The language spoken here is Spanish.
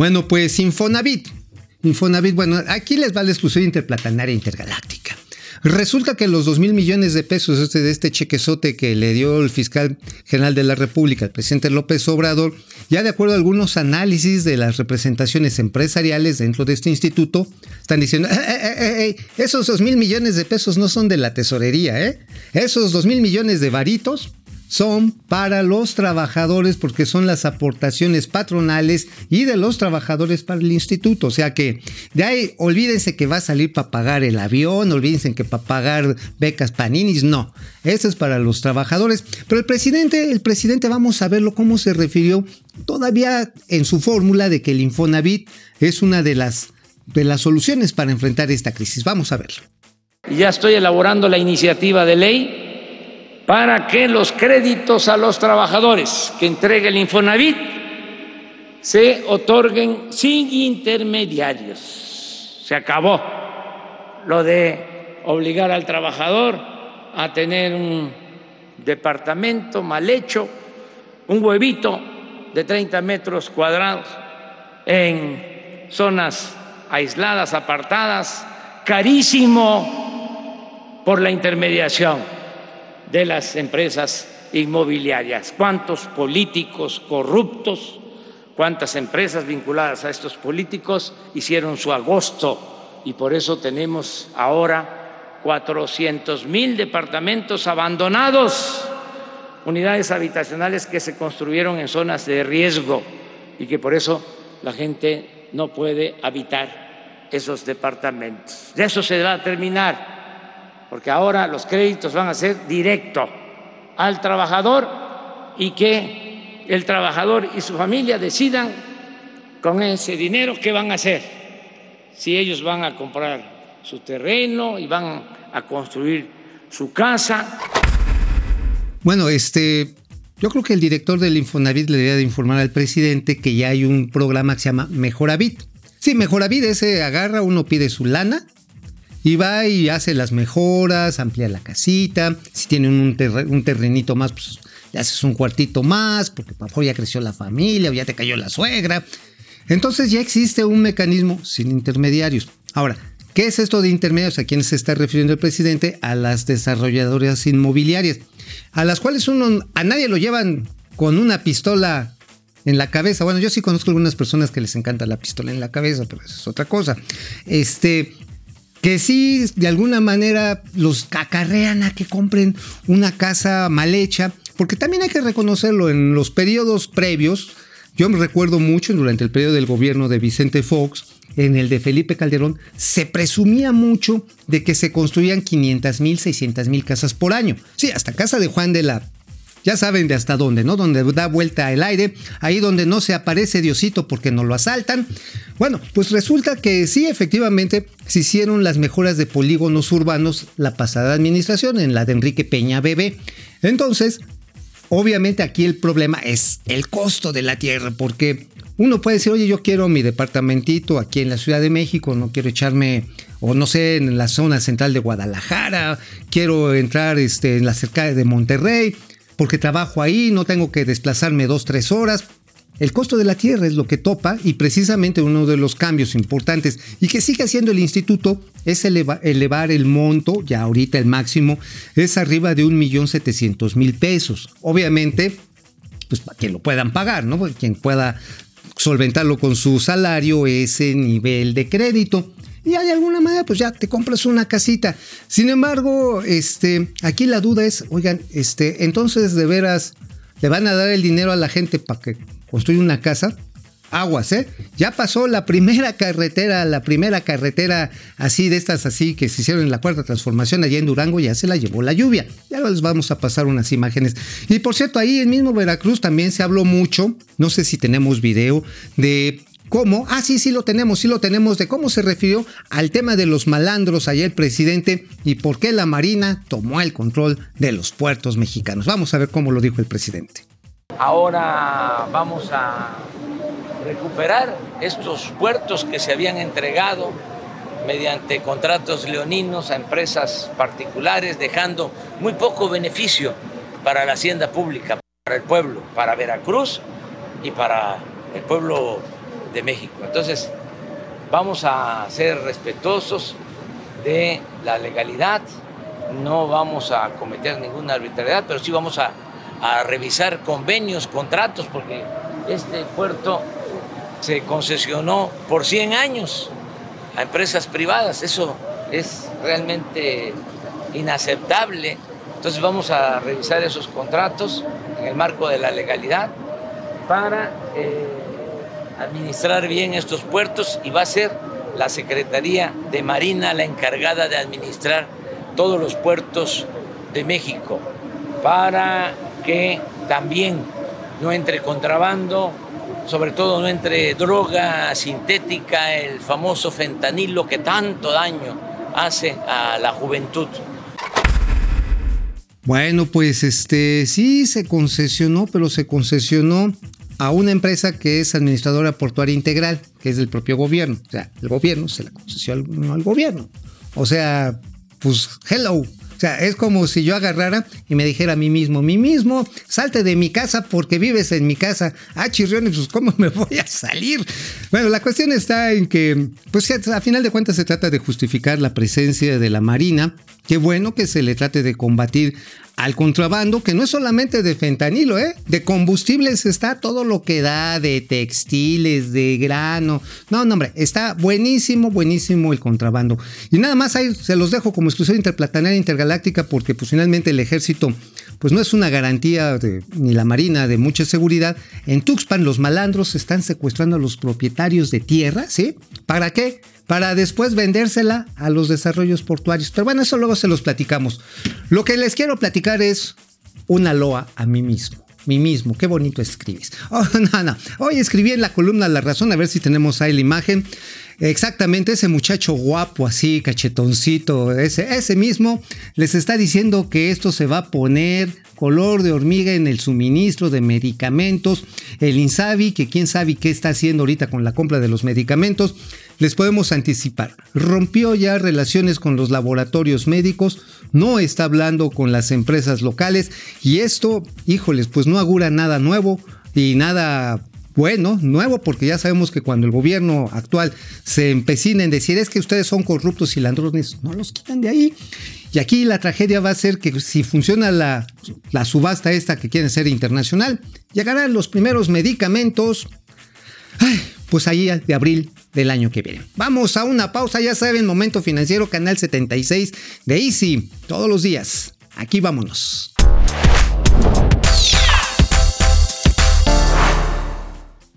Bueno, pues Infonavit. Infonavit, bueno, aquí les va la exclusión interplatanaria intergaláctica. Resulta que los 2 mil millones de pesos este, de este chequezote que le dio el fiscal general de la República, el presidente López Obrador, ya de acuerdo a algunos análisis de las representaciones empresariales dentro de este instituto, están diciendo, eh, eh, eh, esos 2 mil millones de pesos no son de la tesorería, ¿eh? Esos 2 mil millones de varitos son para los trabajadores porque son las aportaciones patronales y de los trabajadores para el instituto. O sea que de ahí olvídense que va a salir para pagar el avión, olvídense que para pagar becas paninis, no. Eso es para los trabajadores. Pero el presidente, el presidente, vamos a verlo cómo se refirió todavía en su fórmula de que el Infonavit es una de las, de las soluciones para enfrentar esta crisis. Vamos a verlo. Ya estoy elaborando la iniciativa de ley para que los créditos a los trabajadores que entregue el Infonavit se otorguen sin intermediarios. Se acabó lo de obligar al trabajador a tener un departamento mal hecho, un huevito de 30 metros cuadrados en zonas aisladas, apartadas, carísimo por la intermediación de las empresas inmobiliarias. ¿Cuántos políticos corruptos, cuántas empresas vinculadas a estos políticos hicieron su agosto? Y por eso tenemos ahora 400 mil departamentos abandonados, unidades habitacionales que se construyeron en zonas de riesgo y que por eso la gente no puede habitar esos departamentos. De eso se va a terminar porque ahora los créditos van a ser directo al trabajador y que el trabajador y su familia decidan con ese dinero qué van a hacer, si ellos van a comprar su terreno y van a construir su casa. Bueno, este, yo creo que el director del Infonavit le debería de informar al presidente que ya hay un programa que se llama Mejoravit. Sí, Mejoravit ese agarra, uno pide su lana y va y hace las mejoras, amplía la casita. Si tienen un, terrenito más, pues le haces un cuartito más, porque por ya creció la familia o ya te cayó la suegra. Entonces ya existe un mecanismo sin intermediarios. Ahora, ¿qué es esto de intermediarios? ¿A quién se está refiriendo el presidente? A las desarrolladoras inmobiliarias, a las cuales uno, a nadie lo llevan con una pistola en la cabeza. Bueno, yo sí conozco algunas personas que les encanta la pistola en la cabeza, pero eso es otra cosa. Este, que sí de alguna manera los acarrean a que compren una casa mal hecha, porque también hay que reconocerlo en los periodos previos. Yo me recuerdo mucho durante el periodo del gobierno de Vicente Fox, en el de Felipe Calderón, se presumía mucho de que se construían 500 mil, 600 mil casas por año. Sí, hasta casa de Juan de la ya saben de hasta dónde, ¿no? Donde da vuelta el aire, ahí donde no se aparece Diosito porque no lo asaltan. Bueno, pues resulta que sí, efectivamente, se hicieron las mejoras de polígonos urbanos la pasada administración, en la de Enrique Peña Bebé. Entonces, obviamente aquí el problema es el costo de la tierra, porque uno puede decir, oye, yo quiero mi departamentito aquí en la Ciudad de México, no quiero echarme, o no sé, en la zona central de Guadalajara, quiero entrar este, en la cerca de Monterrey porque trabajo ahí, no tengo que desplazarme dos, tres horas. El costo de la tierra es lo que topa y precisamente uno de los cambios importantes y que sigue haciendo el instituto es elevar el monto, ya ahorita el máximo es arriba de 1.700.000 pesos. Obviamente, pues para quien lo puedan pagar, ¿no? Quien pueda solventarlo con su salario, ese nivel de crédito y de alguna manera pues ya te compras una casita. Sin embargo, este, aquí la duda es, oigan, este, entonces de veras le van a dar el dinero a la gente para que construya una casa. Aguas, ¿eh? Ya pasó la primera carretera, la primera carretera así de estas así que se hicieron en la cuarta transformación allá en Durango, ya se la llevó la lluvia. Ya les vamos a pasar unas imágenes. Y por cierto, ahí en mismo Veracruz también se habló mucho, no sé si tenemos video, de cómo, ah, sí, sí lo tenemos, sí lo tenemos, de cómo se refirió al tema de los malandros ayer el presidente y por qué la Marina tomó el control de los puertos mexicanos. Vamos a ver cómo lo dijo el presidente. Ahora vamos a recuperar estos puertos que se habían entregado mediante contratos leoninos a empresas particulares, dejando muy poco beneficio para la hacienda pública, para el pueblo, para Veracruz y para el pueblo de México. Entonces, vamos a ser respetuosos de la legalidad, no vamos a cometer ninguna arbitrariedad, pero sí vamos a, revisar convenios, contratos, porque este puerto se concesionó por 100 años a empresas privadas. Eso es realmente inaceptable. Entonces vamos a revisar esos contratos en el marco de la legalidad para eh, administrar bien estos puertos y va a ser la Secretaría de Marina la encargada de administrar todos los puertos de México para que también no entre contrabando, sobre todo no entre droga sintética, el famoso fentanilo que tanto daño hace a la juventud. Bueno, pues este sí se concesionó, pero se concesionó a una empresa que es administradora portuaria integral, que es del propio gobierno. O sea, el gobierno se la concesionó al gobierno. O sea, pues hello, o sea, es como si yo agarrara y me dijera a mí mismo, mí mismo, salte de mi casa porque vives en mi casa. Ah, chirriones, pues ¿cómo me voy a salir? Bueno, la cuestión está en que, pues a final de cuentas se trata de justificar la presencia de la Marina. Qué bueno que se le trate de combatir al contrabando, que no es solamente de fentanilo, ¿eh? de combustibles está todo lo que da, de textiles, de grano. No, no, hombre, está buenísimo, buenísimo el contrabando. Y nada más ahí se los dejo como exclusión interplanetaria intergaláctica, porque pues finalmente el ejército pues no es una garantía ni la marina de mucha seguridad. En Tuxpan los malandros están secuestrando a los propietarios de tierra, ¿sí? ¿Para qué? Para después vendérsela a los desarrollos portuarios. Pero bueno, eso luego se los platicamos. Lo que les quiero platicar es una loa a mí mismo. Mí mismo, qué bonito escribes. Oh, no, no. Hoy escribí en la columna La Razón, a ver si tenemos ahí la imagen. Exactamente, ese muchacho guapo, así, cachetoncito, ese, ese mismo, les está diciendo que esto se va a poner color de hormiga en el suministro de medicamentos. El Insabi, que quién sabe qué está haciendo ahorita con la compra de los medicamentos, les podemos anticipar. Rompió ya relaciones con los laboratorios médicos, no está hablando con las empresas locales y esto, híjoles, pues no augura nada nuevo y nada bueno, nuevo, porque ya sabemos que cuando el gobierno actual se empecina en decir es que ustedes son corruptos y ladrones, no los quitan de ahí. Y aquí la tragedia va a ser que si funciona la, la subasta esta que quiere ser internacional, llegarán los primeros medicamentos, pues ahí de abril del año que viene. Vamos a una pausa, ya saben, Momento Financiero, Canal 76 de Easy, todos los días. Aquí vámonos.